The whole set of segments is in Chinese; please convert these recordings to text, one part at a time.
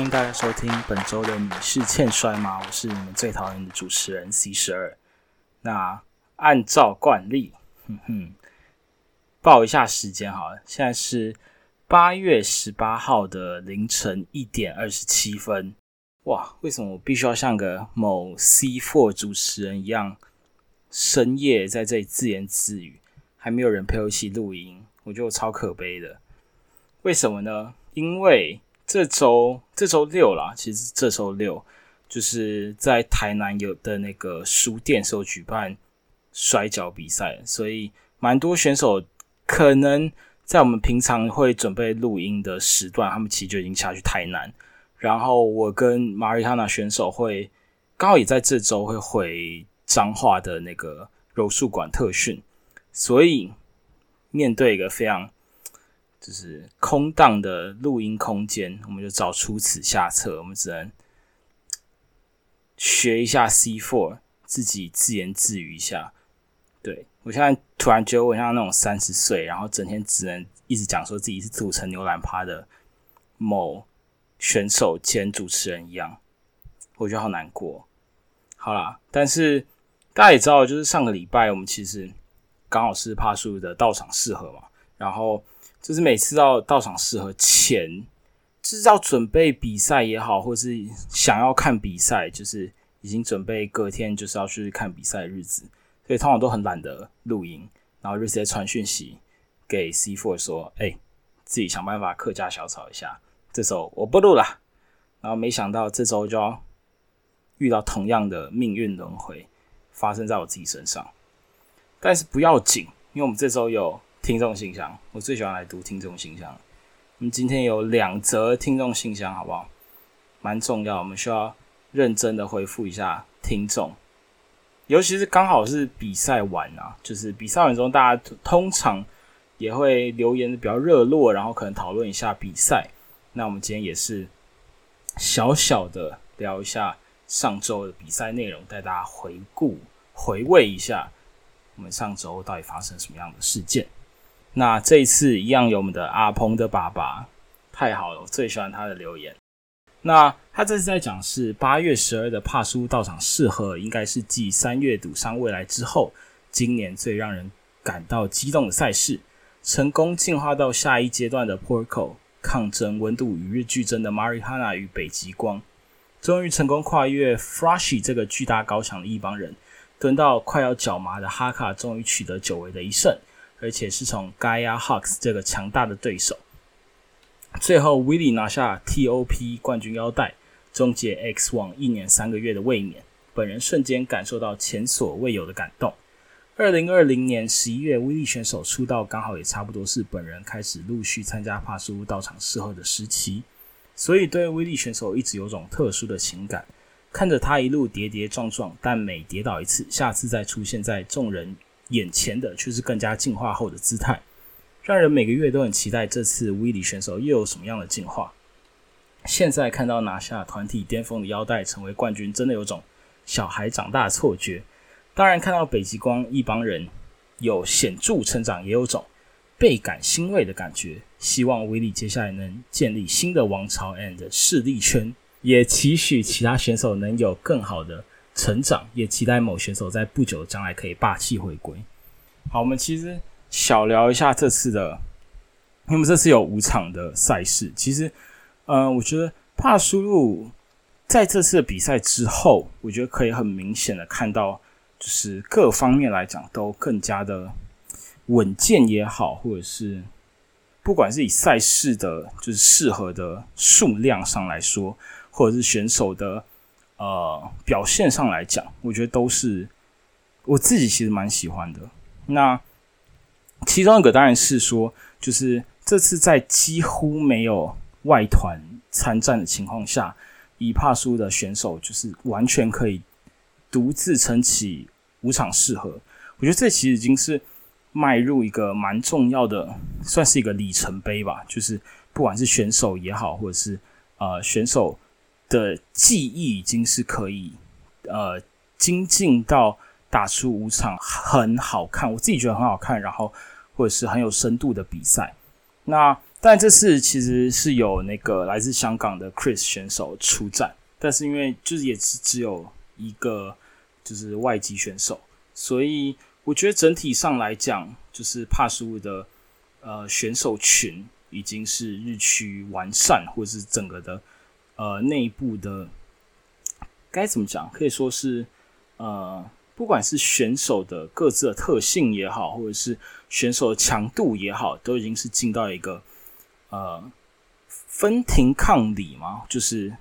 欢迎大家收听本周的《你是欠摔吗》？我是你们最讨厌的主持人 C 十二。那按照惯例，哼哼，报一下时间好了，现在是八月十八号的凌晨一点二十七分。哇，为什么我必须要像个某 C Four 主持人一样，深夜在这里自言自语，还没有人陪我一起录音？我觉得我超可悲的。为什么呢？因为这周这周六啦，其实这周六就是在台南有的那个书店是有举办摔跤比赛，所以蛮多选手可能在我们平常会准备录音的时段，他们其实就已经下去台南。然后我跟马瑞哈娜选手会刚好也在这周会回彰化的那个柔术馆特训，所以面对一个非常。就是空荡的录音空间，我们就找出此下策。我们只能学一下 C four，自己自言自语一下。对我现在突然觉得我像那种三十岁，然后整天只能一直讲说自己是组成牛栏趴的某选手兼主持人一样，我觉得好难过。好啦，但是大家也知道，就是上个礼拜我们其实刚好是帕叔的到场适合嘛，然后。就是每次到到场适合前，就是要准备比赛也好，或是想要看比赛，就是已经准备隔天就是要去看比赛的日子，所以通常都很懒得录音，然后就直接传讯息给 C Four 说：“哎，自己想办法客家小吵一下，这周我不录了。”然后没想到这周就要遇到同样的命运轮回发生在我自己身上，但是不要紧，因为我们这周有。听众信箱，我最喜欢来读听众信箱。我们今天有两则听众信箱，好不好？蛮重要，我们需要认真的回复一下听众。尤其是刚好是比赛完啊，就是比赛完之后，大家通常也会留言的比较热络，然后可能讨论一下比赛。那我们今天也是小小的聊一下上周的比赛内容，带大家回顾、回味一下我们上周到底发生什么样的事件。那这一次一样有我们的阿鹏的爸爸，太好了，我最喜欢他的留言。那他这次在讲是八月十二的帕苏到场适合，应该是继三月赌上未来之后，今年最让人感到激动的赛事。成功进化到下一阶段的 Porco 抗争温度与日俱增的 Marihana 与北极光，终于成功跨越 Froshy 这个巨大高墙的一帮人，蹲到快要脚麻的哈卡，终于取得久违的一胜。而且是从 Gaia Hux 这个强大的对手，最后 Willie 拿下 TOP 冠军腰带，终结 X 网一年三个月的卫冕。本人瞬间感受到前所未有的感动。二零二零年十一月，威利选手出道，刚好也差不多是本人开始陆续参加帕斯乌道场适合的时期，所以对威利选手一直有种特殊的情感。看着他一路跌跌撞撞，但每跌倒一次，下次再出现在众人。眼前的却是更加进化后的姿态，让人每个月都很期待这次威利选手又有什么样的进化。现在看到拿下团体巅峰的腰带成为冠军，真的有种小孩长大的错觉。当然，看到北极光一帮人有显著成长，也有种倍感欣慰的感觉。希望威利接下来能建立新的王朝 and 势力圈，也期许其他选手能有更好的。成长，也期待某选手在不久的将来可以霸气回归。好，我们其实小聊一下这次的，因为这次有五场的赛事。其实，呃，我觉得帕苏路在这次的比赛之后，我觉得可以很明显的看到，就是各方面来讲都更加的稳健也好，或者是不管是以赛事的，就是适合的数量上来说，或者是选手的。呃，表现上来讲，我觉得都是我自己其实蛮喜欢的。那其中一个当然是说，就是这次在几乎没有外团参战的情况下，以帕苏的选手就是完全可以独自撑起五场适合。我觉得这其实已经是迈入一个蛮重要的，算是一个里程碑吧。就是不管是选手也好，或者是呃选手。的记忆已经是可以，呃，精进到打出五场很好看，我自己觉得很好看，然后或者是很有深度的比赛。那但这次其实是有那个来自香港的 Chris 选手出战，但是因为就是也是只有一个就是外籍选手，所以我觉得整体上来讲，就是帕斯乌的呃选手群已经是日趋完善，或者是整个的呃内部的该怎么讲，可以说是呃。不管是选手的各自的特性也好，或者是选手的强度也好，都已经是进到一个呃分庭抗礼嘛，就是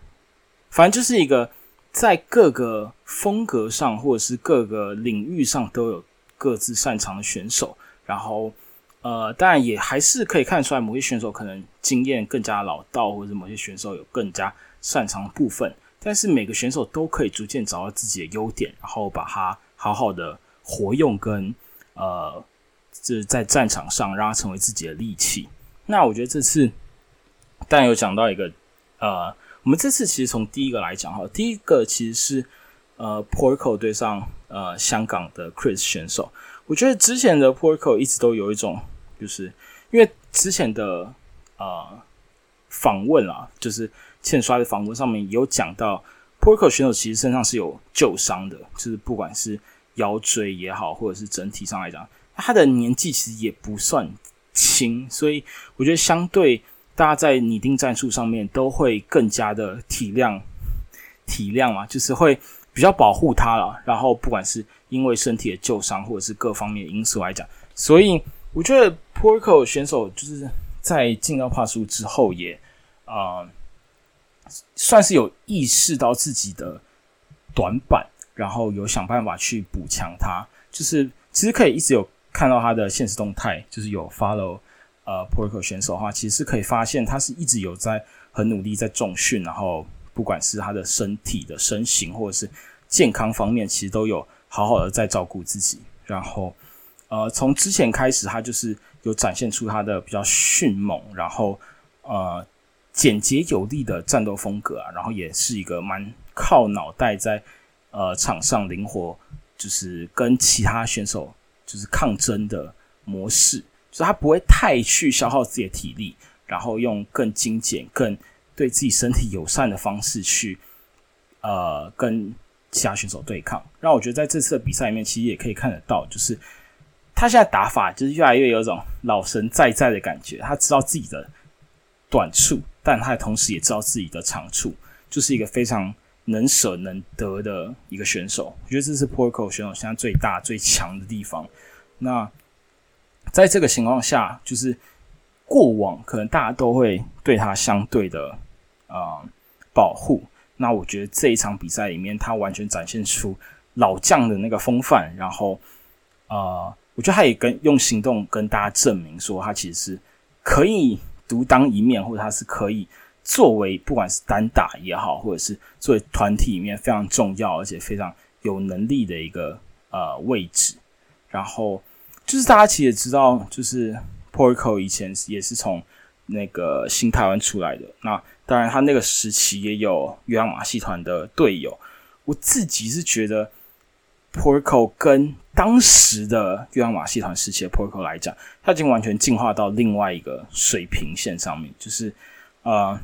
反正就是一个在各个风格上或者是各个领域上都有各自擅长的选手。然后呃，当然也还是可以看出来，某些选手可能经验更加老道，或者某些选手有更加擅长的部分。但是每个选手都可以逐渐找到自己的优点，然后把它。好好的活用跟呃，就是在战场上让它成为自己的利器。那我觉得这次但有讲到一个呃，我们这次其实从第一个来讲哈，第一个其实是呃，Porco 对上呃香港的 Chris 选手。我觉得之前的 Porco 一直都有一种，就是因为之前的呃访问啊，就是欠刷的访问上面有讲到。Porco 选手其实身上是有旧伤的，就是不管是腰椎也好，或者是整体上来讲，他的年纪其实也不算轻，所以我觉得相对大家在拟定战术上面都会更加的体谅体谅嘛，就是会比较保护他了。然后不管是因为身体的旧伤，或者是各方面因素来讲，所以我觉得 Porco 选手就是在进到帕苏之后也啊。算是有意识到自己的短板，然后有想办法去补强它。就是其实可以一直有看到他的现实动态，就是有 follow 呃 Porco 选手的话，其实是可以发现他是一直有在很努力在重训，然后不管是他的身体的身形或者是健康方面，其实都有好好的在照顾自己。然后呃，从之前开始，他就是有展现出他的比较迅猛，然后呃。简洁有力的战斗风格啊，然后也是一个蛮靠脑袋在呃场上灵活，就是跟其他选手就是抗争的模式，所以他不会太去消耗自己的体力，然后用更精简、更对自己身体友善的方式去呃跟其他选手对抗。让我觉得在这次的比赛里面，其实也可以看得到，就是他现在打法就是越来越有种老神在在的感觉，他知道自己的短处。但他同时也知道自己的长处，就是一个非常能舍能得的一个选手。我觉得这是 Porco 选手现在最大最强的地方。那在这个情况下，就是过往可能大家都会对他相对的啊保护。那我觉得这一场比赛里面，他完全展现出老将的那个风范。然后啊，我觉得他也跟用行动跟大家证明说，他其实是可以。独当一面，或者他是可以作为不管是单打也好，或者是作为团体里面非常重要而且非常有能力的一个呃位置。然后就是大家其实也知道，就是 Porco 以前也是从那个新台湾出来的。那当然，他那个时期也有约翰马戏团的队友。我自己是觉得。Porco 跟当时的月亮马戏团时期的 Porco 来讲，他已经完全进化到另外一个水平线上面。就是呃，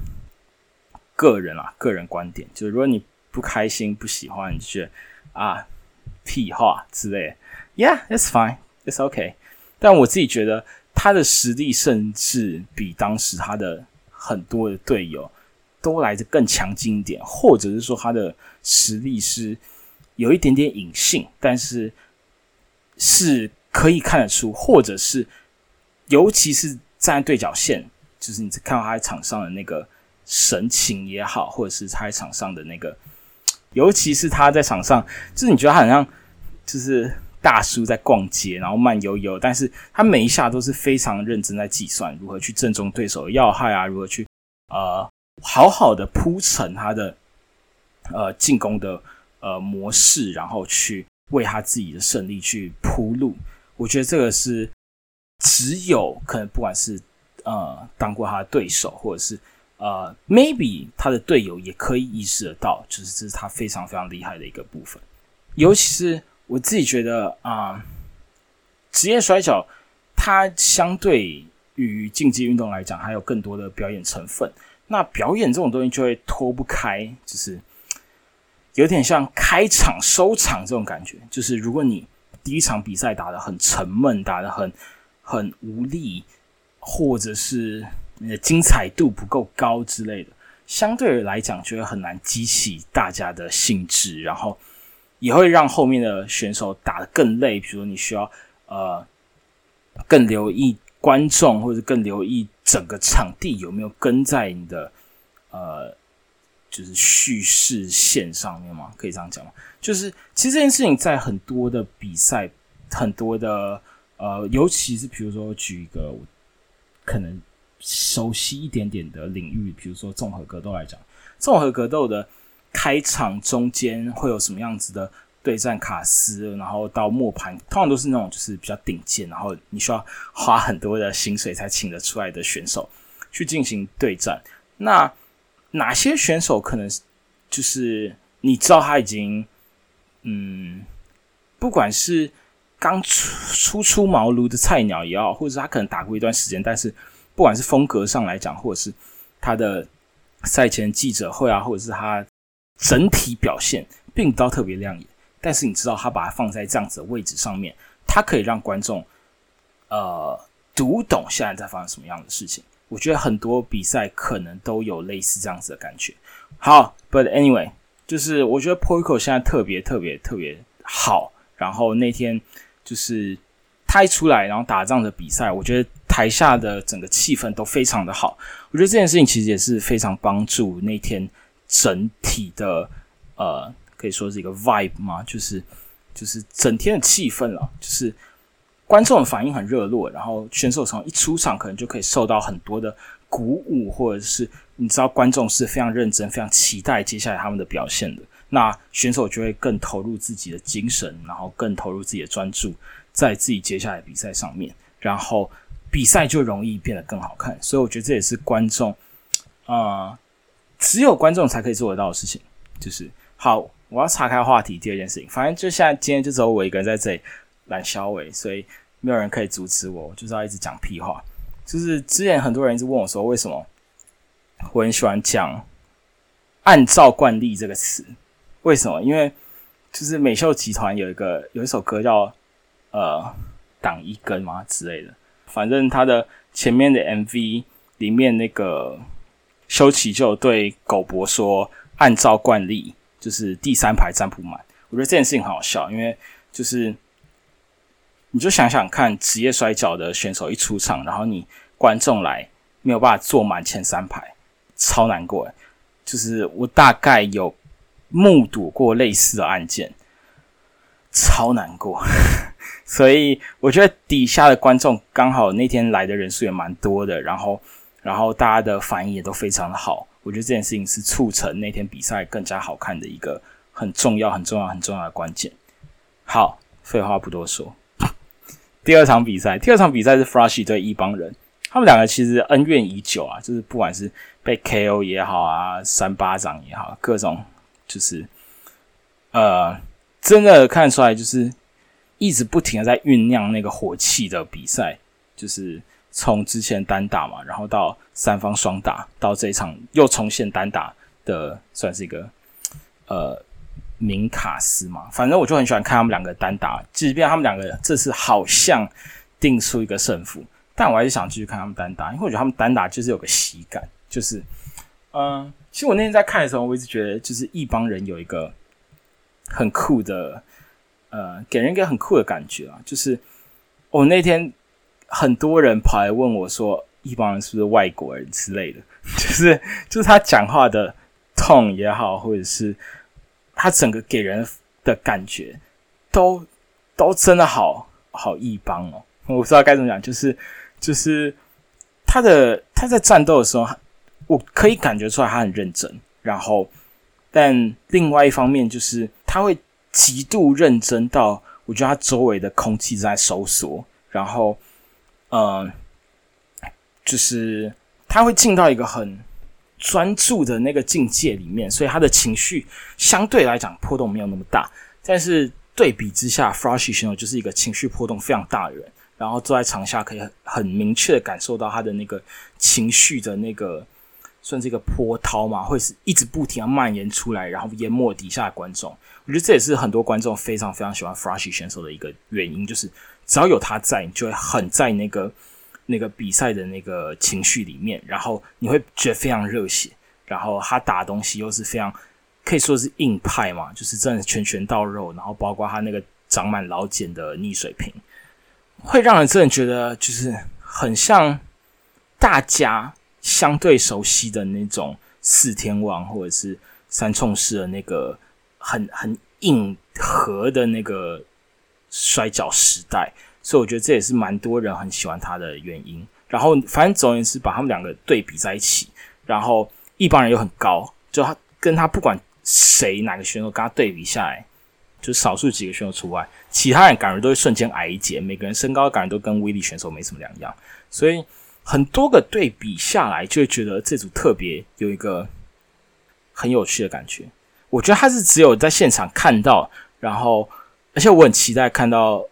个人啊，个人观点，就是如果你不开心、不喜欢，你觉得啊屁话之类，Yeah，it's fine，it's okay。但我自己觉得他的实力甚至比当时他的很多的队友都来的更强劲一点，或者是说他的实力是。有一点点隐性，但是是可以看得出，或者是尤其是站在对角线，就是你看到他在场上的那个神情也好，或者是他在场上的那个，尤其是他在场上，就是你觉得他好像就是大叔在逛街，然后慢悠悠，但是他每一下都是非常认真在计算如何去正中对手的要害啊，如何去呃好好的铺陈他的呃进攻的。呃，模式，然后去为他自己的胜利去铺路。我觉得这个是只有可能，不管是呃当过他的对手，或者是呃 maybe 他的队友，也可以意识得到，就是这是他非常非常厉害的一个部分。尤其是我自己觉得啊，职业摔角它相对于竞技运动来讲，还有更多的表演成分。那表演这种东西就会脱不开，就是有点像开场收场这种感觉。就是如果你第一场比赛打得很沉闷，打得很很无力，或者是你的精彩度不够高之类的，相对来讲就会很难激起大家的兴致，然后也会让后面的选手打得更累。比如你需要呃更留意。观众或者更留意整个场地有没有跟在你的呃，就是叙事线上面吗？可以这样讲吗？就是其实这件事情在很多的比赛，很多的呃，尤其是比如说举一个可能熟悉一点点的领域，比如说综合格斗来讲，综合格斗的开场中间会有什么样子的？对战卡斯，然后到末盘，通常都是那种就是比较顶尖，然后你需要花很多的薪水才请得出来的选手去进行对战。那哪些选手可能就是你知道他已经嗯，不管是刚初初出茅庐的菜鸟也好，或者是他可能打过一段时间，但是不管是风格上来讲，或者是他的赛前记者会啊，或者是他整体表现，并不到特别亮眼。但是你知道，他把它放在这样子的位置上面，他可以让观众呃读懂现在在发生什么样的事情。我觉得很多比赛可能都有类似这样子的感觉。好，But anyway，就是我觉得 p o r c o 现在特别特别特别好。然后那天就是他一出来，然后打这样的比赛，我觉得台下的整个气氛都非常的好。我觉得这件事情其实也是非常帮助那天整体的呃。可以说是一个 vibe 嘛，就是就是整天的气氛了，就是观众的反应很热络，然后选手从一出场可能就可以受到很多的鼓舞，或者是你知道观众是非常认真、非常期待接下来他们的表现的，那选手就会更投入自己的精神，然后更投入自己的专注在自己接下来比赛上面，然后比赛就容易变得更好看。所以我觉得这也是观众啊，只有观众才可以做得到的事情，就是好。我要岔开话题，第二件事情，反正就现在今天就只有我一个人在这里懒小伟，所以没有人可以阻止我，就是要一直讲屁话。就是之前很多人一直问我说，为什么我很喜欢讲“按照惯例”这个词？为什么？因为就是美秀集团有一个有一首歌叫“呃挡一根”嘛之类的，反正他的前面的 MV 里面那个修齐就对狗博说：“按照惯例。”就是第三排占不满，我觉得这件事情很好笑，因为就是你就想想看，职业摔跤的选手一出场，然后你观众来没有办法坐满前三排，超难过。就是我大概有目睹过类似的案件，超难过。所以我觉得底下的观众刚好那天来的人数也蛮多的，然后然后大家的反应也都非常的好。我觉得这件事情是促成那天比赛更加好看的一个很重要、很重要、很重要的关键。好，废话不多说，第二场比赛，第二场比赛是 Flashy 对一帮人，他们两个其实恩怨已久啊，就是不管是被 KO 也好啊，三巴掌也好，各种就是呃，真的看出来就是一直不停的在酝酿那个火气的比赛，就是。从之前单打嘛，然后到三方双打，到这一场又重现单打的，算是一个呃明卡斯嘛。反正我就很喜欢看他们两个单打，即便他们两个这次好像定出一个胜负，但我还是想继续看他们单打，因为我觉得他们单打就是有个喜感，就是嗯，其实我那天在看的时候，我一直觉得就是一帮人有一个很酷的，呃，给人一个很酷的感觉啊，就是我那天。很多人跑来问我说：“一帮人是不是外国人之类的？”就是就是他讲话的 tone 也好，或者是他整个给人的感觉，都都真的好好一帮哦。我不知道该怎么讲，就是就是他的他在战斗的时候，我可以感觉出来他很认真。然后，但另外一方面就是他会极度认真到，我觉得他周围的空气在收缩，然后。嗯，就是他会进到一个很专注的那个境界里面，所以他的情绪相对来讲波动没有那么大。但是对比之下 f r a s h y 选手就是一个情绪波动非常大的人。然后坐在场下可以很明确的感受到他的那个情绪的那个算是一个波涛嘛，会是一直不停的蔓延出来，然后淹没底下的观众。我觉得这也是很多观众非常非常喜欢 Frosty 选手的一个原因，就是只要有他在，你就会很在那个那个比赛的那个情绪里面，然后你会觉得非常热血。然后他打东西又是非常可以说是硬派嘛，就是真的拳拳到肉，然后包括他那个长满老茧的逆水平，会让人真的觉得就是很像大家相对熟悉的那种四天王或者是三冲式的那个。很很硬核的那个摔跤时代，所以我觉得这也是蛮多人很喜欢他的原因。然后反正总而言之，把他们两个对比在一起，然后一帮人又很高，就他跟他不管谁哪个选手跟他对比下来，就少数几个选手除外，其他人感觉都会瞬间矮一截。每个人身高感觉都跟威力选手没什么两样，所以很多个对比下来，就会觉得这组特别有一个很有趣的感觉。我觉得他是只有在现场看到，然后而且我很期待看到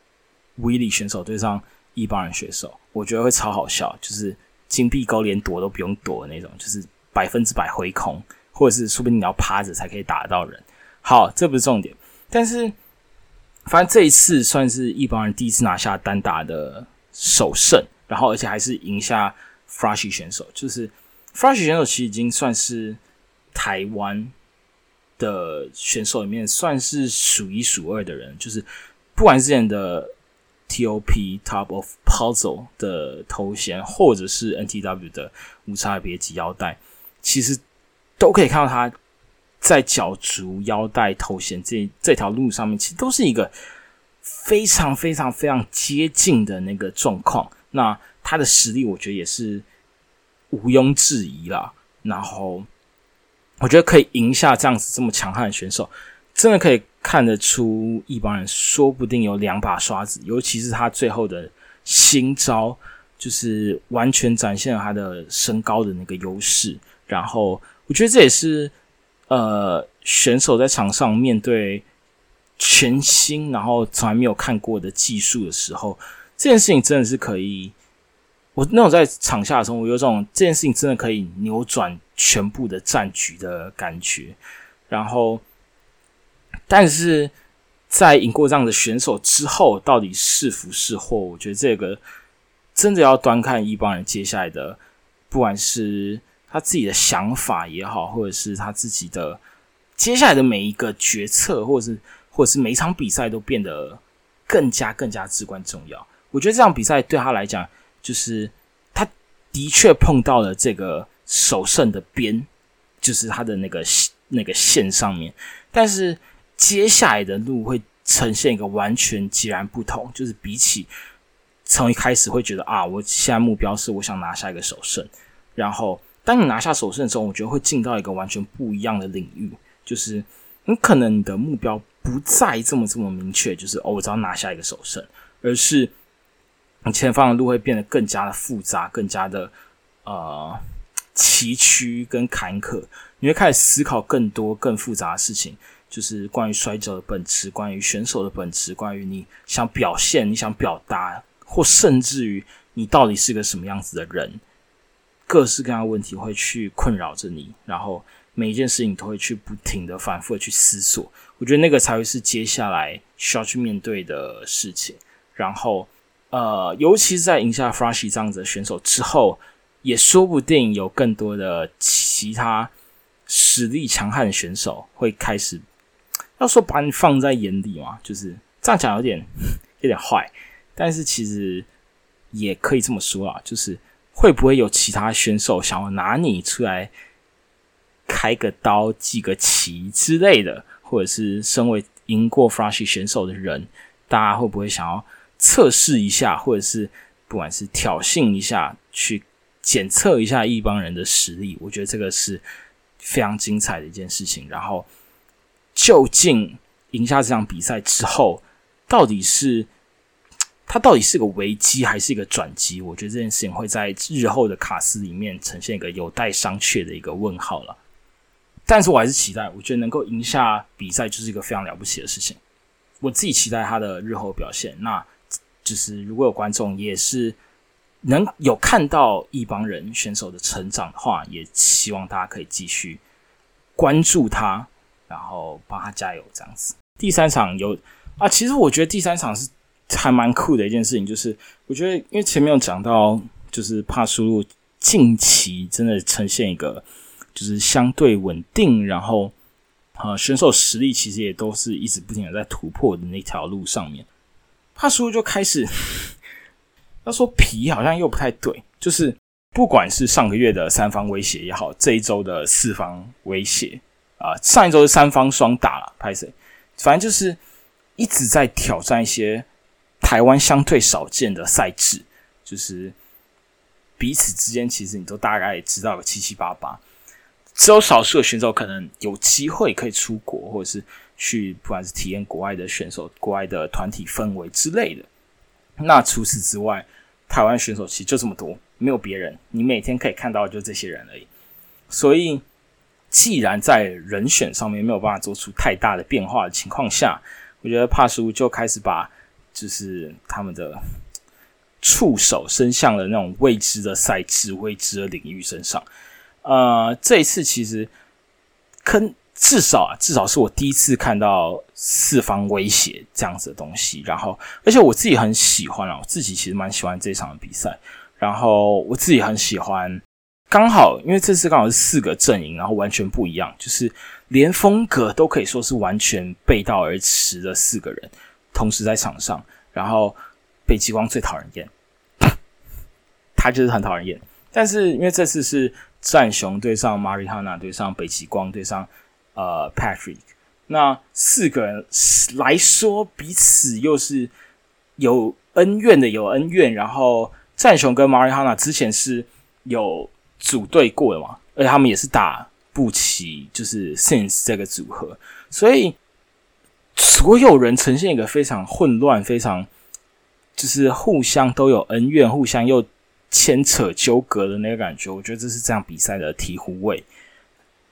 威力选手对上一帮人选手，我觉得会超好笑，就是金币钩连躲都不用躲的那种，就是百分之百回空，或者是说不定你要趴着才可以打得到人。好，这不是重点，但是反正这一次算是一帮人第一次拿下单打的首胜，然后而且还是赢下 Flashy 选手，就是 Flashy 选手其实已经算是台湾。的选手里面算是数一数二的人，就是不管之前的 TOP Top of Puzzle 的头衔，或者是 NTW 的无差别级腰带，其实都可以看到他在角逐腰带头衔这这条路上面，其实都是一个非常非常非常接近的那个状况。那他的实力，我觉得也是毋庸置疑啦。然后。我觉得可以赢下这样子这么强悍的选手，真的可以看得出一帮人说不定有两把刷子，尤其是他最后的新招，就是完全展现了他的身高的那个优势。然后我觉得这也是呃选手在场上面对全新然后从来没有看过的技术的时候，这件事情真的是可以。我那种在场下的时候，我有种这件事情真的可以扭转全部的战局的感觉。然后，但是在赢过这样的选手之后，到底是福是祸？我觉得这个真的要端看一帮人接下来的，不管是他自己的想法也好，或者是他自己的接下来的每一个决策，或者是或者是每一场比赛都变得更加更加至关重要。我觉得这场比赛对他来讲。就是他的确碰到了这个首胜的边，就是他的那个那个线上面，但是接下来的路会呈现一个完全截然不同。就是比起从一开始会觉得啊，我现在目标是我想拿下一个首胜，然后当你拿下首胜的时候，我觉得会进到一个完全不一样的领域，就是你可能你的目标不再这么这么明确，就是哦，我只要拿下一个首胜，而是。你前方的路会变得更加的复杂，更加的呃崎岖跟坎坷。你会开始思考更多更复杂的事情，就是关于摔跤的本质，关于选手的本质，关于你想表现、你想表达，或甚至于你到底是个什么样子的人，各式各样的问题会去困扰着你。然后每一件事情都会去不停的反复的去思索。我觉得那个才会是接下来需要去面对的事情。然后。呃，尤其是在赢下 Frashy 这样子的选手之后，也说不定有更多的其他实力强悍的选手会开始，要说把你放在眼里嘛，就是这样讲有点 有点坏，但是其实也可以这么说啊，就是会不会有其他选手想要拿你出来开个刀、记个旗之类的，或者是身为赢过 Flashy 选手的人，大家会不会想要？测试一下，或者是不管是挑衅一下，去检测一下一帮人的实力，我觉得这个是非常精彩的一件事情。然后，究竟赢下这场比赛之后，到底是 它到底是个危机还是一个转机？我觉得这件事情会在日后的卡斯里面呈现一个有待商榷的一个问号了。但是我还是期待，我觉得能够赢下比赛就是一个非常了不起的事情。我自己期待他的日后表现。那。就是如果有观众也是能有看到一帮人选手的成长的话，也希望大家可以继续关注他，然后帮他加油这样子。第三场有啊，其实我觉得第三场是还蛮酷的一件事情，就是我觉得因为前面有讲到，就是帕输入近期真的呈现一个就是相对稳定，然后啊选手实力其实也都是一直不停的在突破的那条路上面。帕叔就开始，他说皮好像又不太对，就是不管是上个月的三方威胁也好，这一周的四方威胁啊，上一周是三方双打了，拍谁？反正就是一直在挑战一些台湾相对少见的赛制，就是彼此之间其实你都大概知道个七七八八，只有少数的选手可能有机会可以出国，或者是。去不管是体验国外的选手、国外的团体氛围之类的。那除此之外，台湾选手其实就这么多，没有别人。你每天可以看到就这些人而已。所以，既然在人选上面没有办法做出太大的变化的情况下，我觉得帕叔就开始把就是他们的触手伸向了那种未知的赛制、未知的领域身上。呃，这一次其实坑。至少啊，至少是我第一次看到四方威胁这样子的东西。然后，而且我自己很喜欢啊，我自己其实蛮喜欢这场比赛。然后我自己很喜欢，刚好因为这次刚好是四个阵营，然后完全不一样，就是连风格都可以说是完全背道而驰的四个人同时在场上。然后北极光最讨人厌，他就是很讨人厌。但是因为这次是战雄对上 Marihana 对上北极光对上。呃，Patrick，那四个人来说，彼此又是有恩怨的，有恩怨。然后战雄跟 Marihana 之前是有组队过的嘛，而且他们也是打不起，就是 Since 这个组合，所以所有人呈现一个非常混乱、非常就是互相都有恩怨、互相又牵扯纠葛的那个感觉。我觉得这是这样比赛的醍醐味。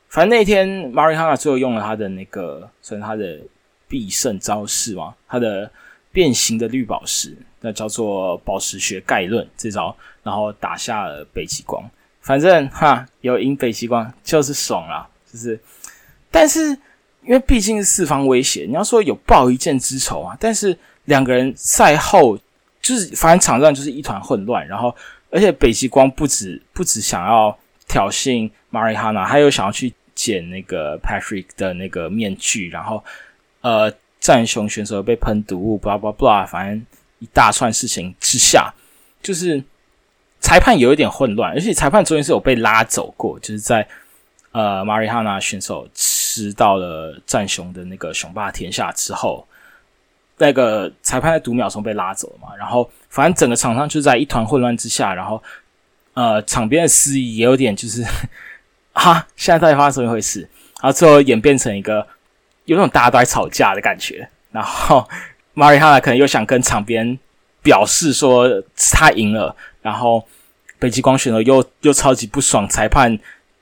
反正那天 m a r i a n a 最后用了他的那个，算他的必胜招式嘛，他的变形的绿宝石，那叫做宝石学概论这招，然后打下了北极光。反正哈，有赢北极光就是爽啦，就是。但是因为毕竟是四方威胁，你要说有报一箭之仇啊，但是两个人赛后就是反正场上就是一团混乱，然后而且北极光不止不止想要挑衅 Marihana，他又想要去。捡那个 Patrick 的那个面具，然后呃，战雄选手被喷毒物，blah blah blah，反正一大串事情之下，就是裁判有一点混乱，而且裁判昨天是有被拉走过，就是在呃马里哈纳选手吃到了战雄的那个雄霸天下之后，那个裁判在读秒钟被拉走了嘛，然后反正整个场上就在一团混乱之下，然后呃场边的司仪也有点就是。哈，现在到底发生什么回事？然后最后演变成一个有种大家都在吵架的感觉。然后马里哈纳可能又想跟场边表示说他赢了，然后北极光选手又又超级不爽，裁判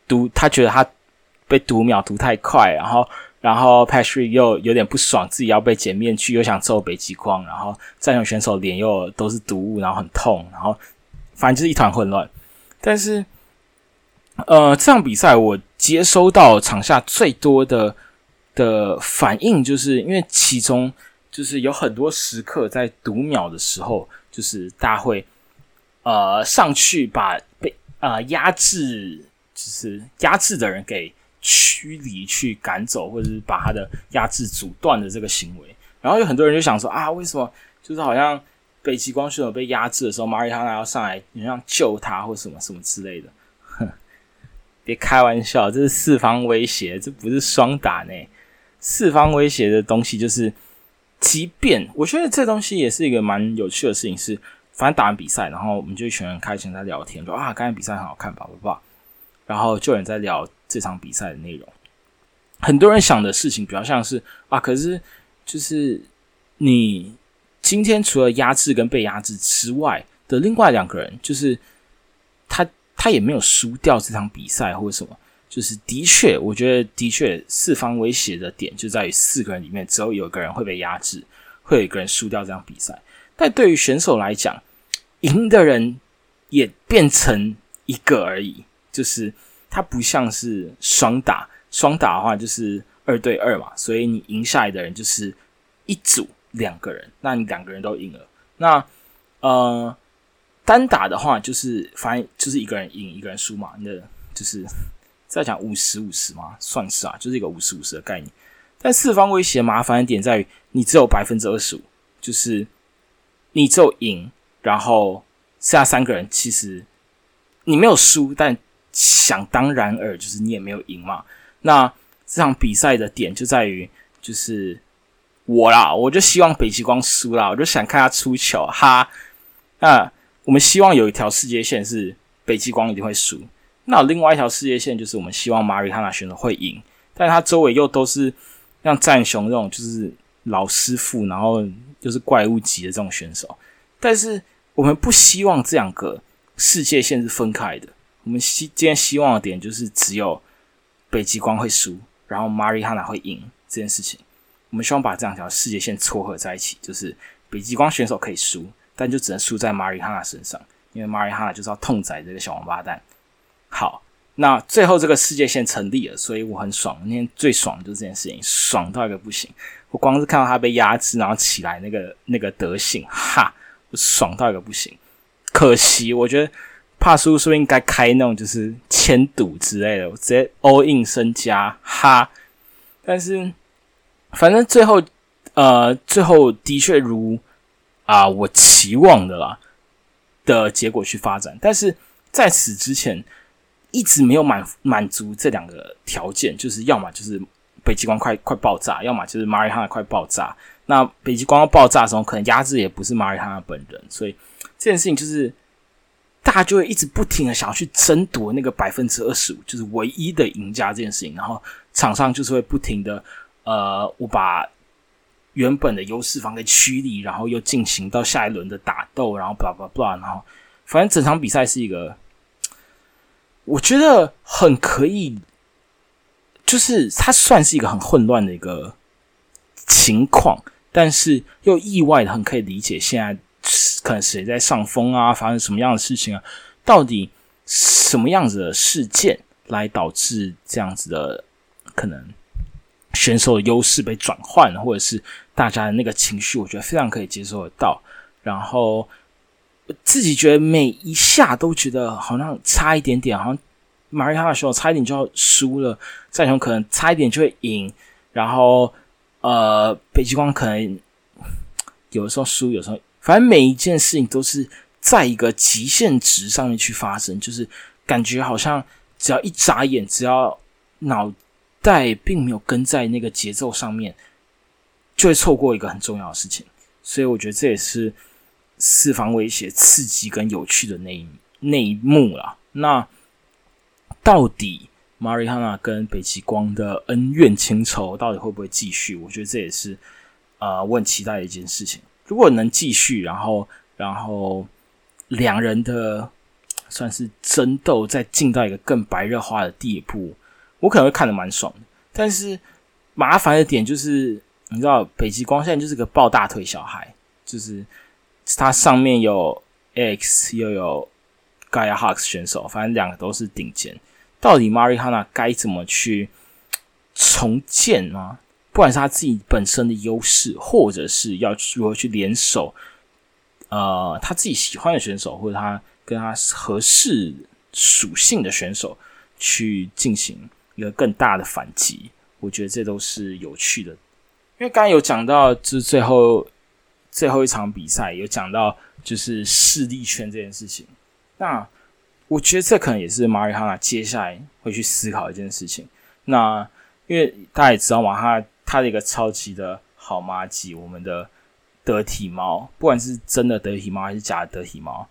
读他觉得他被读秒读太快，然后然后 Patrick 又有点不爽，自己要被剪面具，又想揍北极光，然后战胜选手脸又都是毒物，然后很痛，然后反正就是一团混乱。但是。呃，这场比赛我接收到场下最多的的反应，就是因为其中就是有很多时刻在读秒的时候，就是大家会呃上去把被呃压制，就是压制的人给驱离、去赶走，或者是把他的压制阻断的这个行为。然后有很多人就想说啊，为什么就是好像北极光选手被压制的时候，马里哈纳要上来，你像救他或什么什么之类的。哼 别开玩笑，这是四方威胁，这不是双打呢。四方威胁的东西就是，即便我觉得这东西也是一个蛮有趣的事情。是，反正打完比赛，然后我们就一群人开心在聊天，说啊，刚才比赛很好看，吧，吧吧。然后就有人在聊这场比赛的内容。很多人想的事情比较像是啊，可是就是你今天除了压制跟被压制之外的另外两个人，就是他。他也没有输掉这场比赛或者什么，就是的确，我觉得的确四方威胁的点就在于四个人里面只有有一个人会被压制，会有一个人输掉这场比赛。但对于选手来讲，赢的人也变成一个而已，就是它不像是双打，双打的话就是二对二嘛，所以你赢下来的人就是一组两个人，那你两个人都赢了。那呃，单打的话就是反正就是一个人赢一个人输嘛，那就是在讲五十五十嘛，算是啊，就是一个五十五十的概念。但四方威胁麻烦的点在于，你只有百分之二十五，就是你只有赢，然后剩下三个人其实你没有输，但想当然尔就是你也没有赢嘛。那这场比赛的点就在于，就是我啦，我就希望北极光输啦，我就想看他出球哈。那我们希望有一条世界线是北极光一定会输，那另外一条世界线就是我们希望马里哈纳选手会赢，但他周围又都是。像战雄这种就是老师傅，然后就是怪物级的这种选手，但是我们不希望这两个世界线是分开的。我们希今天希望的点就是只有北极光会输，然后马里哈娜会赢这件事情。我们希望把这两条世界线撮合在一起，就是北极光选手可以输，但就只能输在马里哈娜身上，因为马里哈娜就是要痛宰这个小王八蛋。好。那最后这个世界线成立了，所以我很爽。那天最爽的就是这件事情，爽到一个不行。我光是看到他被压制，然后起来那个那个德性，哈，爽到一个不行。可惜，我觉得帕叔叔应该开那种就是千赌之类的，我直接 all in 身家，哈。但是反正最后，呃，最后的确如啊我期望的啦的结果去发展。但是在此之前。一直没有满满足这两个条件，就是要么就是北极光快快爆炸，要么就是马里哈快爆炸。那北极光要爆炸的时候，可能压制也不是马里哈纳本人，所以这件事情就是大家就会一直不停的想要去争夺那个百分之二十五，就是唯一的赢家这件事情。然后场上就是会不停的呃，我把原本的优势方给驱离，然后又进行到下一轮的打斗，然后 blah blah blah，然后反正整场比赛是一个。我觉得很可以，就是它算是一个很混乱的一个情况，但是又意外的很可以理解现在可能谁在上风啊，发生什么样的事情啊？到底什么样子的事件来导致这样子的可能选手的优势被转换，或者是大家的那个情绪，我觉得非常可以接受得到。然后。自己觉得每一下都觉得好像差一点点，好像马里卡的时候差一点就要输了，战雄可能差一点就会赢，然后呃北极光可能有的时候输，有时候反正每一件事情都是在一个极限值上面去发生，就是感觉好像只要一眨眼，只要脑袋并没有跟在那个节奏上面，就会错过一个很重要的事情，所以我觉得这也是。四方威胁、刺激跟有趣的那一那一幕啦。那到底马里哈娜跟北极光的恩怨情仇到底会不会继续？我觉得这也是啊，我很期待的一件事情。如果能继续，然后然后两人的算是争斗再进到一个更白热化的地步，我可能会看得蛮爽的。但是麻烦的点就是，你知道北极光现在就是个抱大腿小孩，就是。它上面有 X 又有 Gaia Hux 选手，反正两个都是顶尖。到底 Marihana 该怎么去重建吗？不管是他自己本身的优势，或者是要如何去联手，呃，他自己喜欢的选手，或者他跟他合适属性的选手去进行一个更大的反击，我觉得这都是有趣的。因为刚才有讲到，就是最后。最后一场比赛有讲到就是势力圈这件事情，那我觉得这可能也是马里哈纳接下来会去思考一件事情。那因为大家也知道嘛，他他的一个超级的好妈鸡，我们的得体猫，不管是真的得体猫还是假的得体猫，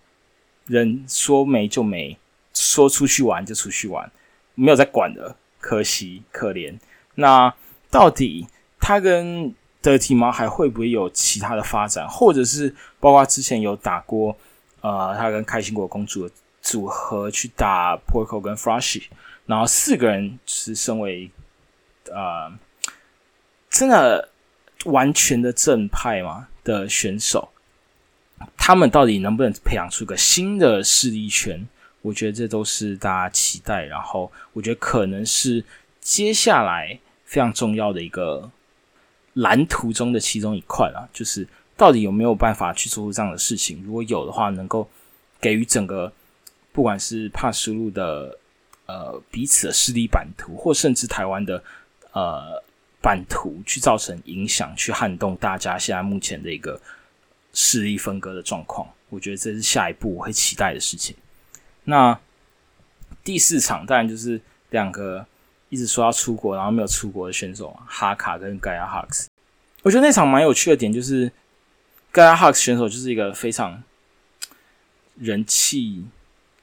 人说没就没，说出去玩就出去玩，没有在管的，可惜可怜。那到底他跟？得体猫还会不会有其他的发展，或者是包括之前有打过，呃，他跟开心果公主的组合去打 Porco 跟 Froshy，然后四个人是身为呃真的完全的正派嘛的选手，他们到底能不能培养出一个新的势力圈？我觉得这都是大家期待。然后，我觉得可能是接下来非常重要的一个蓝图中的其中一块了，就是到底有没有办法去做出这样的事情？如果有的话，能够给予整个不管是帕输入的呃彼此的势力版图，或甚至台湾的呃版图，去造成影响，去撼动大家现在目前的一个。势力分割的状况，我觉得这是下一步我会期待的事情。那第四场当然就是两个一直说要出国，然后没有出国的选手哈卡跟盖亚哈克斯。我觉得那场蛮有趣的点就是盖亚哈克斯选手就是一个非常人气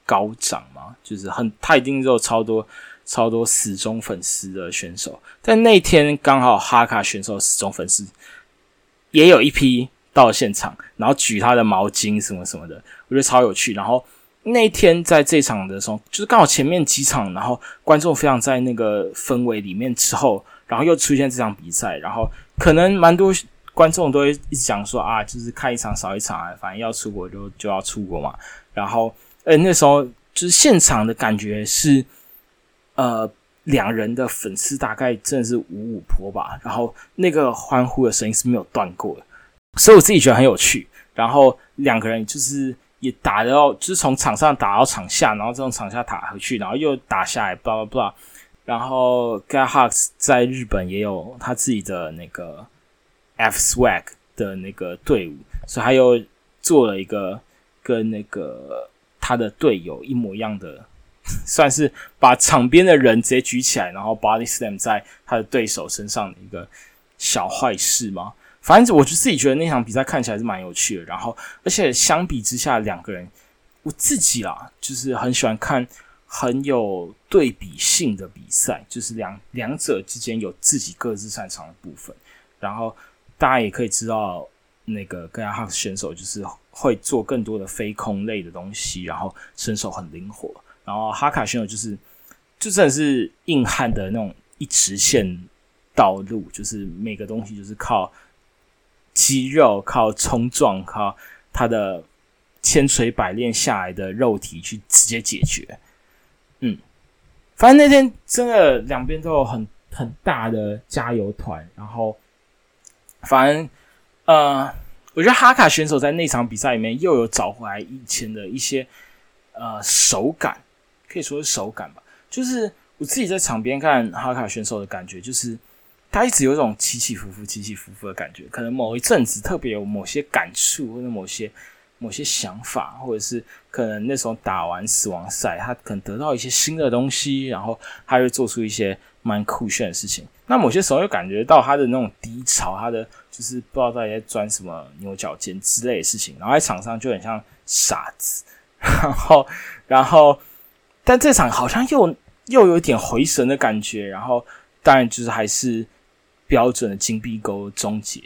高涨嘛，就是很他一定有超多超多死忠粉丝的选手。但那天刚好哈卡选手死忠粉丝也有一批。到了现场，然后举他的毛巾什么什么的，我觉得超有趣。然后那天在这场的时候，就是刚好前面几场，然后观众非常在那个氛围里面之后，然后又出现这场比赛，然后可能蛮多观众都会一直讲说啊，就是看一场少一场啊，反正要出国就就要出国嘛。然后呃那时候就是现场的感觉是，呃两人的粉丝大概真的是五五坡吧，然后那个欢呼的声音是没有断过的。所以我自己觉得很有趣，然后两个人就是也打到，就是从场上打到场下，然后从场下打回去，然后又打下来，blah blah blah。然后 g a h a x 在日本也有他自己的那个 F Swag 的那个队伍，所以他又做了一个跟那个他的队友一模一样的，算是把场边的人直接举起来，然后 Body Slam 在他的对手身上的一个小坏事吗？反正我就自己觉得那场比赛看起来是蛮有趣的，然后而且相比之下，两个人我自己啦，就是很喜欢看很有对比性的比赛，就是两两者之间有自己各自擅长的部分。然后大家也可以知道，那个跟哈选手就是会做更多的飞空类的东西，然后身手很灵活。然后哈卡选手就是就真的是硬汉的那种一直线道路，就是每个东西就是靠。肌肉靠冲撞，靠他的千锤百炼下来的肉体去直接解决。嗯，反正那天真的两边都有很很大的加油团。然后，反正呃，我觉得哈卡选手在那场比赛里面又有找回来以前的一些呃手感，可以说是手感吧。就是我自己在场边看哈卡选手的感觉，就是。他一直有一种起起伏伏、起起伏伏的感觉，可能某一阵子特别有某些感触，或者某些某些想法，或者是可能那时候打完死亡赛，他可能得到一些新的东西，然后他会做出一些蛮酷炫的事情。那某些时候又感觉到他的那种低潮，他的就是不知道到底在钻什么牛角尖之类的事情，然后在场上就很像傻子。然后，然后，但这场好像又又有点回神的感觉。然后，当然就是还是。标准的金币钩终结，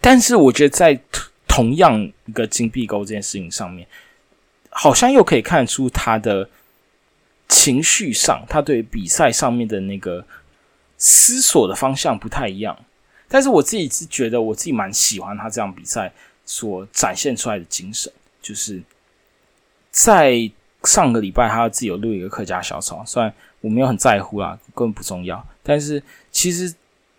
但是我觉得在同样一个金币钩这件事情上面，好像又可以看出他的情绪上，他对比赛上面的那个思索的方向不太一样。但是我自己是觉得，我自己蛮喜欢他这样比赛所展现出来的精神，就是在上个礼拜他自己有录一个客家小草，虽然我没有很在乎啦，根本不重要，但是其实。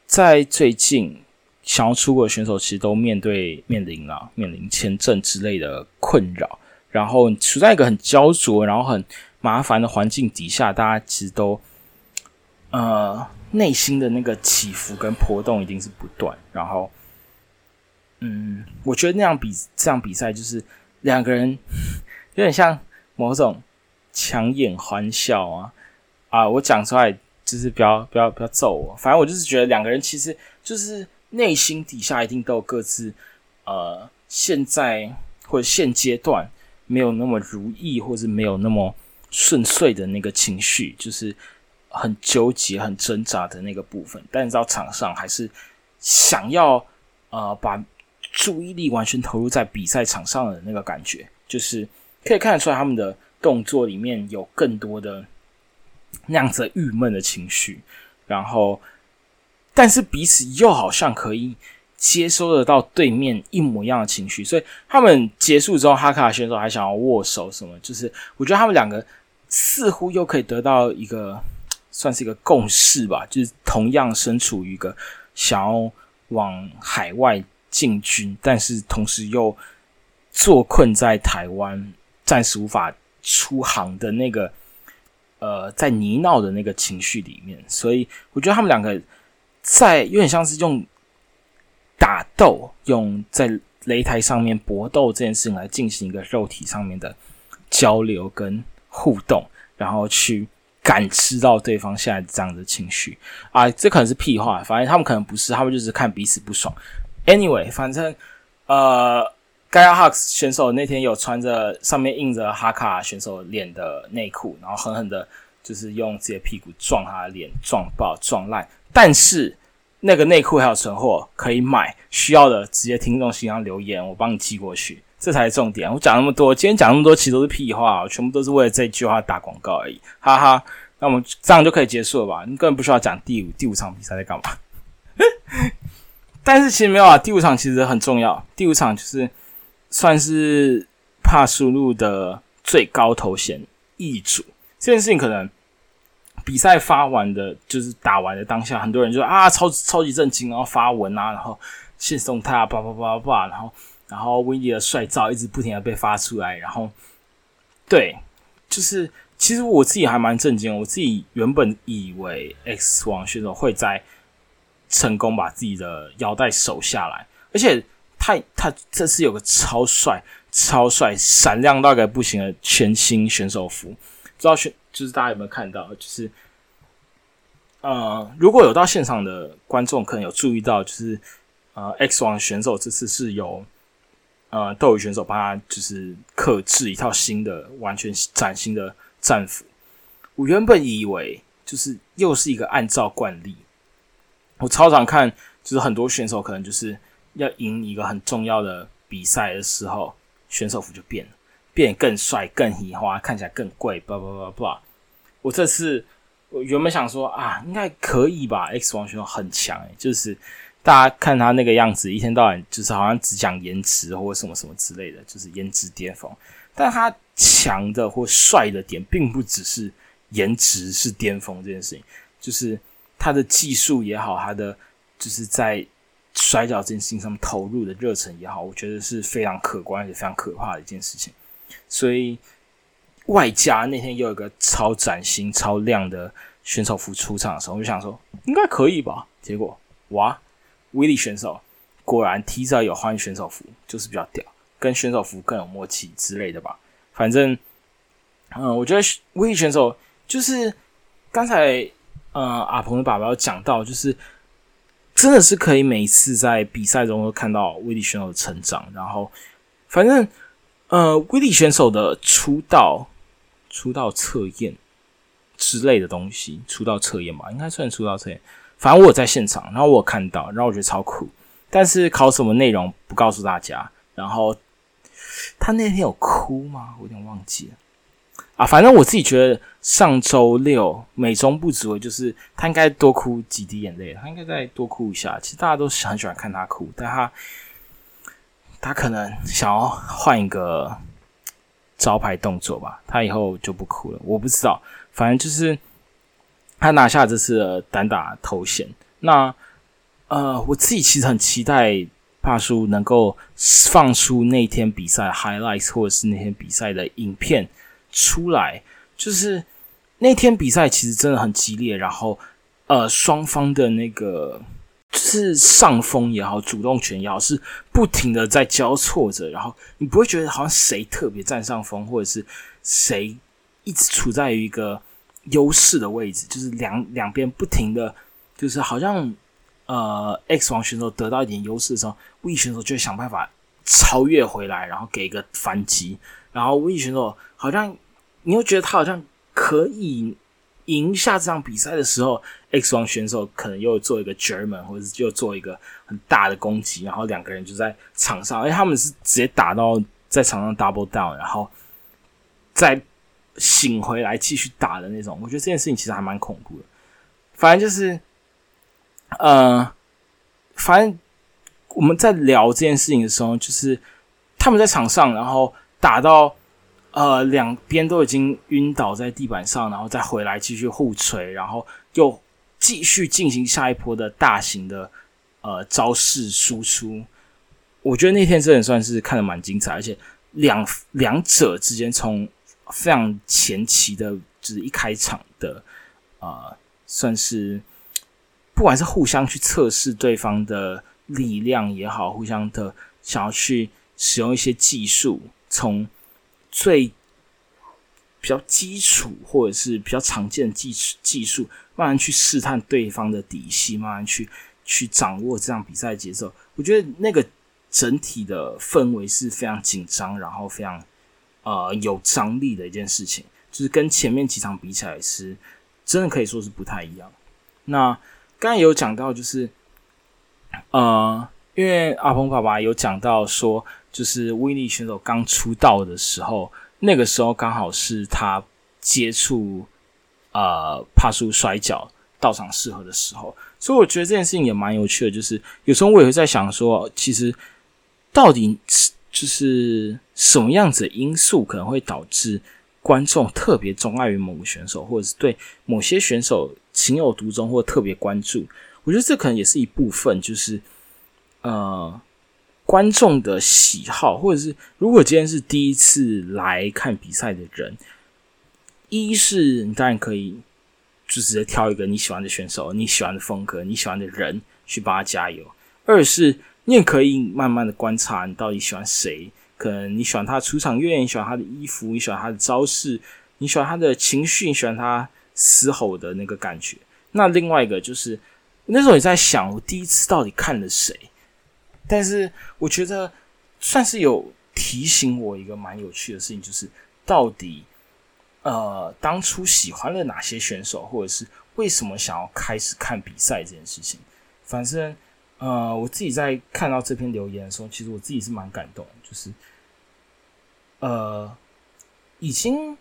在最近，想要出国的选手其实都面对面临了面临签证之类的困扰，然后处在一个很焦灼、然后很麻烦的环境底下，大家其实都呃内心的那个起伏跟波动一定是不断。然后，嗯，我觉得那样比这样比赛就是两个人有点像某种强颜欢笑啊啊！我讲出来。就是不要不要不要揍我，反正我就是觉得两个人其实就是内心底下一定都有各自呃现在或者现阶段没有那么如意或者没有那么顺遂的那个情绪，就是很纠结很挣扎的那个部分。但你知道场上还是想要呃把注意力完全投入在比赛场上的那个感觉，就是可以看得出来他们的动作里面有更多的。那样子郁闷的情绪，然后，但是彼此又好像可以接收得到对面一模一样的情绪，所以他们结束之后，哈卡选手还想要握手什么，就是我觉得他们两个似乎又可以得到一个 算是一个共识吧，就是同样身处于一个想要往海外进军，但是同时又坐困在台湾，暂时无法出航的那个呃，在泥淖的那个情绪里面，所以我觉得他们两个在有点像是用。打斗用在擂台上面搏斗这件事情来进行一个肉体上面的交流跟互动，然后去感知到对方现在这样的情绪啊，这可能是屁话，反正他们可能不是，他们就是看彼此不爽。Anyway，反正呃，盖亚哈克选手那天有穿着上面印着哈卡选手脸的内裤，然后狠狠的，就是用自己的屁股撞他的脸，撞爆撞烂，但是。那个内裤还有存货可以买，需要的直接听众信箱留言，我帮你寄过去，这才是重点。我讲那么多，今天讲那么多，其实都是屁话，全部都是为了这句话打广告而已，哈哈。那我们这样就可以结束了吧？你根本不需要讲第五第五场比赛在干嘛。但是其实没有啊，第五场其实很重要，第五场就是算是帕输入的最高头衔易主这件事情可能。比赛发完的，就是打完的当下，很多人就啊，超超级震惊，然后发文啊，然后谢送他啊，叭叭叭叭，然后然后威迪的帅照一直不停的被发出来，然后对，就是其实我自己还蛮震惊，我自己原本以为 X 王选手会在成功把自己的腰带守下来，而且他他这次有个超帅、超帅、闪亮到个不行的全新选手服，不知道选。就是大家有没有看到？就是，呃，如果有到现场的观众，可能有注意到，就是呃，X 王选手这次是由呃斗鱼选手帮他就是刻制一套新的、完全崭新的战服。我原本以为就是又是一个按照惯例，我超常看，就是很多选手可能就是要赢一个很重要的比赛的时候，选手服就变了。变更帅、更喜花，看起来更贵，叭叭叭叭。我这次我原本想说啊，应该可以吧？X 王选手很强诶，就是大家看他那个样子，一天到晚就是好像只讲颜值或什么什么之类的，就是颜值巅峰。但他强的或帅的点，并不只是颜值是巅峰这件事情，就是他的技术也好，他的就是在摔跤这件事情上面投入的热忱也好，我觉得是非常可观而且非常可怕的一件事情。所以，外加那天又有一个超崭新、超亮的选手服出场的时候，我就想说应该可以吧。结果哇，威力选手果然提早有换选手服，就是比较屌，跟选手服更有默契之类的吧。反正，嗯，我觉得威力选手就是刚才呃阿鹏的爸爸有讲到，就是真的是可以每次在比赛中都看到威力选手的成长。然后，反正。呃，威力选手的出道、出道测验之类的东西，出道测验吧，应该算出道测验。反正我有在现场，然后我有看到，然后我觉得超酷。但是考什么内容不告诉大家。然后他那天有哭吗？我有点忘记了。啊，反正我自己觉得上周六美中不足就是他应该多哭几滴眼泪，他应该再多哭一下。其实大家都很喜欢看他哭，但他。他可能想要换一个招牌动作吧，他以后就不哭了。我不知道，反正就是他拿下这次的单打头衔。那呃，我自己其实很期待帕叔能够放出那天比赛 highlights 或者是那天比赛的影片出来。就是那天比赛其实真的很激烈，然后呃，双方的那个。是上风也好，主动权也好，是不停的在交错着，然后你不会觉得好像谁特别占上风，或者是谁一直处在于一个优势的位置，就是两两边不停的，就是好像呃 X 王选手得到一点优势的时候，V 选手就会想办法超越回来，然后给一个反击，然后 V 选手好像你又觉得他好像可以。赢下这场比赛的时候，X 王选手可能又做一个 German，或者是又做一个很大的攻击，然后两个人就在场上，因为他们是直接打到在场上 double down，然后再醒回来继续打的那种。我觉得这件事情其实还蛮恐怖的。反正就是，呃，反正我们在聊这件事情的时候，就是他们在场上，然后打到呃两边都已经晕倒在地板上，然后再回来继续互锤，然后又继续进行下一波的大型的呃招式输出。我觉得那天真的算是看的蛮精彩，而且两两者之间从非常前期的，就是一开场的呃，算是不管是互相去测试对方的力量也好，互相的想要去使用一些技术，从最比较基础或者是比较常见的技技术，慢慢去试探对方的底细，慢慢去去掌握这场比赛节奏。我觉得那个。整体的氛围是非常紧张，然后非常呃有张力的一件事情，就是跟前面几场比起来是真的可以说是不太一样。那刚才有讲到，就是呃，因为阿鹏爸爸有讲到说，就是威尼选手刚出道的时候，那个时候刚好是他接触呃帕术摔跤到场适合的时候，所以我觉得这件事情也蛮有趣的。就是有时候我也会在想说，其实。到底是就是什么样子的因素可能会导致观众特别钟爱于某个选手，或者是对某些选手情有独钟或特别关注？我觉得这可能也是一部分，就是呃观众的喜好，或者是如果今天是第一次来看比赛的人，一是你当然可以就直接挑一个你喜欢的选手、你喜欢的风格、你喜欢的人去帮他加油；二是。你也可以慢慢的观察，你到底喜欢谁？可能你喜欢他出场乐，你喜欢他的衣服，你喜欢他的招式，你喜欢他的情绪，你喜欢他嘶吼的那个感觉。那另外一个就是，那时候也在想，我第一次到底看了谁？但是我觉得算是有提醒我一个蛮有趣的事情，就是到底呃当初喜欢了哪些选手，或者是为什么想要开始看比赛这件事情。反正。呃，我自己在看到这篇留言的时候，其实我自己是蛮感动，就是呃，已经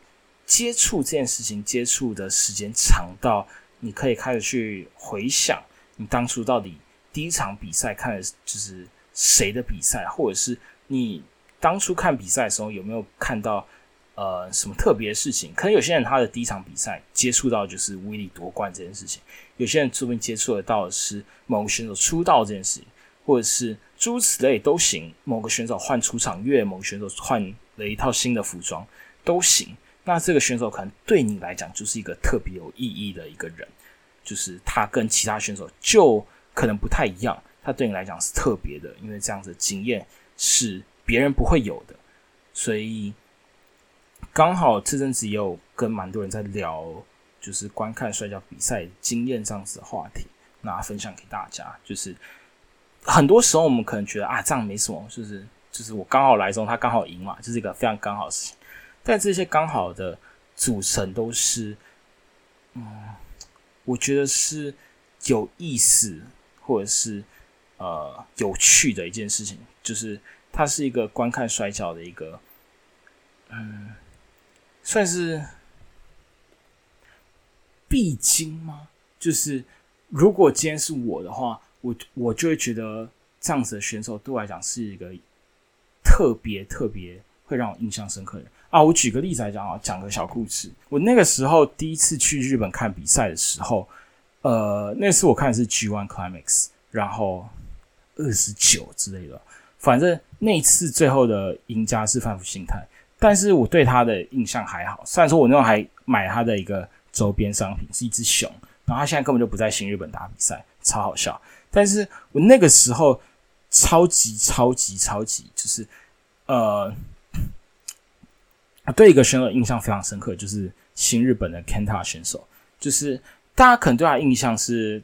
接触这件事情接触的时间长到你可以开始去回想你当初到底第一场比赛看的就是谁的比赛，或者是你当初看比赛的时候有没有看到。呃，什么特别的事情？可能有些人他的第一场比赛接触到就是威力夺冠这件事情，有些人说不定接触得到的是某个选手出道这件事情，或者是诸如此类都行。某个选手换出场乐，某个选手换了一套新的服装都行。那这个选手可能对你来讲就是一个特别有意义的一个人，就是他跟其他选手就可能不太一样，他对你来讲是特别的，因为这样子的经验是别人不会有的，所以。刚好这阵子也有跟蛮多人在聊，就是观看摔跤比赛经验这样子的话题，那分享给大家。就是很多时候我们可能觉得啊，这样没什么，就是就是我刚好来中，他刚好赢嘛，就是一个非常刚好的事情。但这些刚好的组成都是，嗯，我觉得是有意思或者是呃有趣的一件事情，就是它是一个观看摔跤的一个，嗯。算是必经吗？就是如果今天是我的话，我我就会觉得这样子的选手对我来讲是一个特别特别会让我印象深刻的啊！我举个例子来讲啊，讲个小故事。我那个时候第一次去日本看比赛的时候，呃，那次我看的是 G One Climax，然后二十九之类的，反正那次最后的赢家是范福心态。但是我对他的印象还好，虽然说我那时候还买他的一个周边商品，是一只熊，然后他现在根本就不在新日本打比赛，超好笑。但是我那个时候超级超级超级，就是呃，对一个选手印象非常深刻，就是新日本的 Kenta 选手，就是大家可能对他印象是，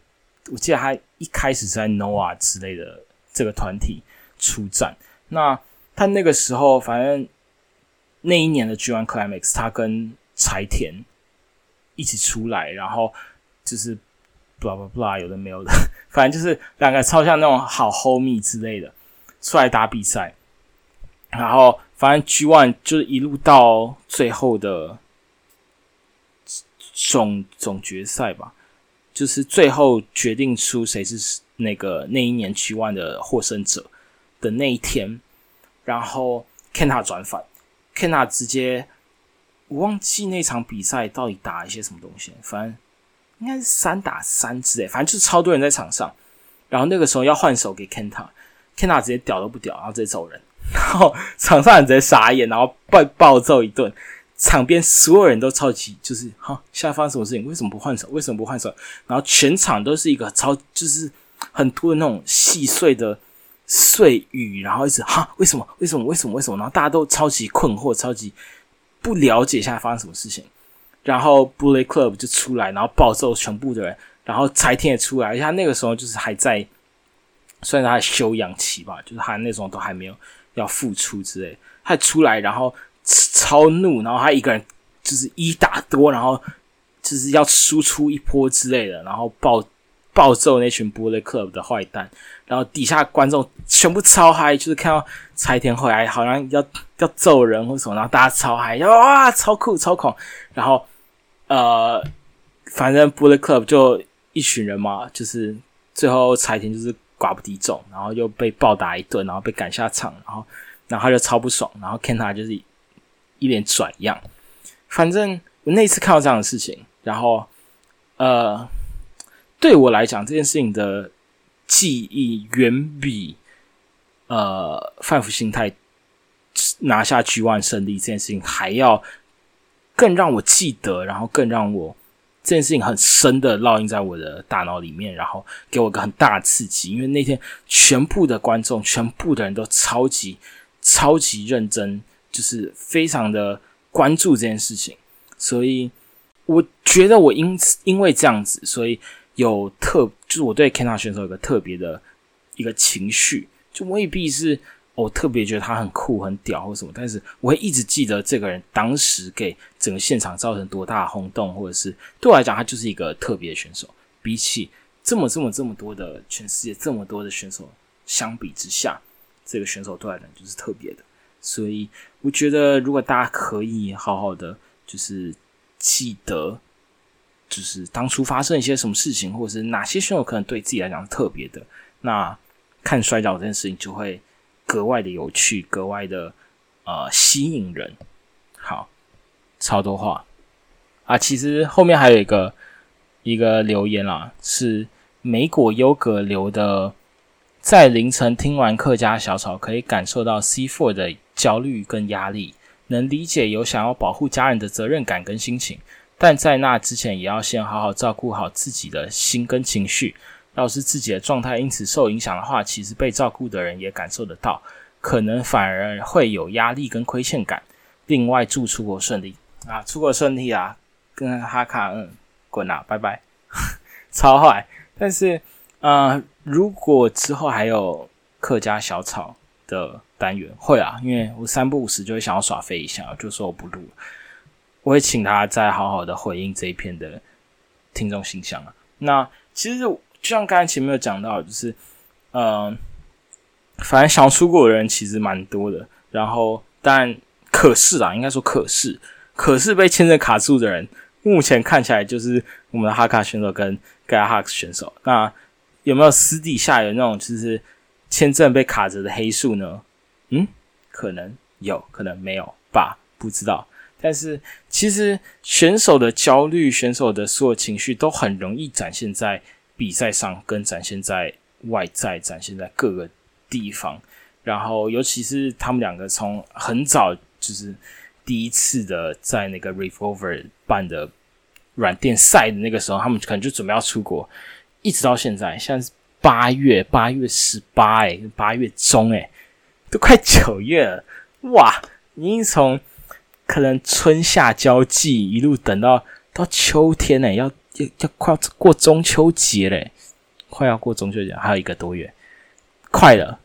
我记得他一开始在 NOA 之类的这个团体出战，那他那个时候反正。那一年的 G One Climax，他跟柴田一起出来，然后就是 blah blah blah，有的没有的，反正就是两个超像那种好 homie 之类的出来打比赛，然后反正 G One 就是一路到最后的总总决赛吧，就是最后决定出谁是那个那一年 G One 的获胜者的那一天，然后 Kenta 转反，Kenta 直接我忘记那场比赛到底打一些什么东西，反正应该是三打三之类，反正就是超多人在场上，然后那个时候要换手给 Kenta，Kenta 直接屌都不屌，然后直接走人，然后场上人直接傻眼，然后被暴揍一顿。场边所有人都超级就是哈，现在发生什么事情？为什么不换手？为什么不换手？然后全场都是一个超就是很多的那种细碎的碎语，然后一直哈，为什么？为什么？为什么？为什么？然后大家都超级困惑，超级不了解现在发生什么事情。然后 Bullet Club 就出来，然后暴揍全部的人。然后柴田也出来，而且他那个时候就是还在，算是他的休养期吧，就是他那时候都还没有要复出之类。他出来，然后。超怒，然后他一个人就是一打多，然后就是要输出一波之类的，然后暴暴揍那群 Bullet Club 的坏蛋，然后底下观众全部超嗨，就是看到柴田回来好像要要揍人或什么，然后大家超嗨，哇，超酷超狂，然后呃，反正 Bullet Club 就一群人嘛，就是最后柴田就是寡不敌众，然后又被暴打一顿，然后被赶下场，然后然后他就超不爽，然后 Kenta 就是。一脸拽样，反正我那次看到这样的事情，然后呃，对我来讲，这件事情的记忆远比呃范福心态拿下 G One 胜利这件事情还要更让我记得，然后更让我这件事情很深的烙印在我的大脑里面，然后给我个很大的刺激。因为那天全部的观众，全部的人都超级超级认真。就是非常的关注这件事情，所以我觉得我因此因为这样子，所以有特就是我对 Kenta 选手有个特别的一个情绪，就未必是我特别觉得他很酷很屌或什么，但是我会一直记得这个人当时给整个现场造成多大的轰动，或者是对我来讲，他就是一个特别的选手。比起这么这么这么多的全世界这么多的选手相比之下，这个选手对我来讲就是特别的。所以我觉得，如果大家可以好好的，就是记得，就是当初发生一些什么事情，或者是哪些选手可能对自己来讲是特别的，那看摔跤这件事情就会格外的有趣，格外的呃吸引人。好，超多话啊！其实后面还有一个一个留言啦，是美果优格留的。在凌晨听完客家小草，可以感受到 C Four 的焦虑跟压力，能理解有想要保护家人的责任感跟心情，但在那之前，也要先好好照顾好自己的心跟情绪。要是自己的状态因此受影响的话，其实被照顾的人也感受得到，可能反而会有压力跟亏欠感。另外，祝出国顺利啊，出国顺利啊，跟哈卡嗯滚啊，拜拜，超坏，但是。呃，如果之后还有客家小草的单元，会啊，因为我三不五时就会想要耍飞一下，就说我不录，我会请他再好好的回应这一篇的听众形象啊。那其实就像刚才前面有讲到，就是呃，反正想出国的人其实蛮多的，然后但可是啊，应该说可是，可是被签证卡住的人，目前看起来就是我们的哈卡选手跟盖亚哈克选手，那。有没有私底下有那种就是签证被卡着的黑数呢？嗯，可能有可能没有吧，不知道。但是其实选手的焦虑、选手的所有情绪都很容易展现在比赛上，跟展现在外在、展现在各个地方。然后尤其是他们两个从很早就是第一次的在那个 Revolver 办的软垫赛的那个时候，他们可能就准备要出国。一直到现在，现在是八月，八月十八，哎，八月中，哎，都快九月了，哇！已经从可能春夏交际一路等到到秋天呢，要要要快要过中秋节嘞，快要过中秋节，还有一个多月，快了。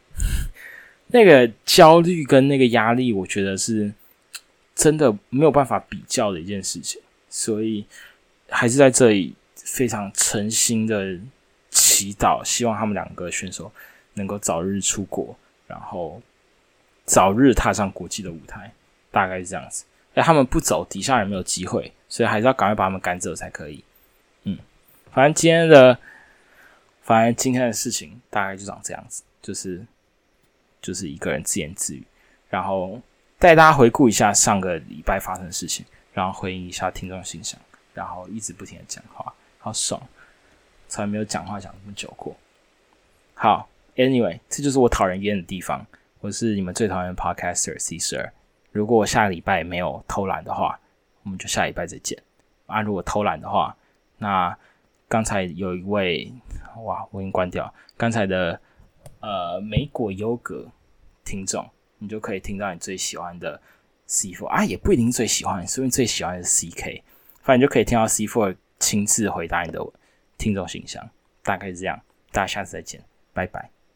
那个焦虑跟那个压力，我觉得是真的没有办法比较的一件事情，所以还是在这里。非常诚心的祈祷，希望他们两个选手能够早日出国，然后早日踏上国际的舞台，大概是这样子。哎，他们不走，底下人没有机会，所以还是要赶快把他们赶走才可以。嗯，反正今天的，反正今天的事情大概就长这样子，就是就是一个人自言自语，然后带大家回顾一下上个礼拜发生的事情，然后回应一下听众信箱，然后一直不停的讲话，好爽，从来没有讲话讲这么久过。好，Anyway，这就是我讨人厌的地方。我是你们最讨厌的 Podcaster C 十二。如果我下个礼拜没有偷懒的话，我们就下礼拜再见。啊，如果偷懒的话，那刚才有一位哇，我已经关掉刚才的呃莓果优格听众，你就可以听到你最喜欢的 C Four 啊，也不一定最喜欢，说不定最喜欢的是 C K，反正就可以听到 C Four 亲自回答你的听众信箱，大概是这样。大家下次再见，拜拜。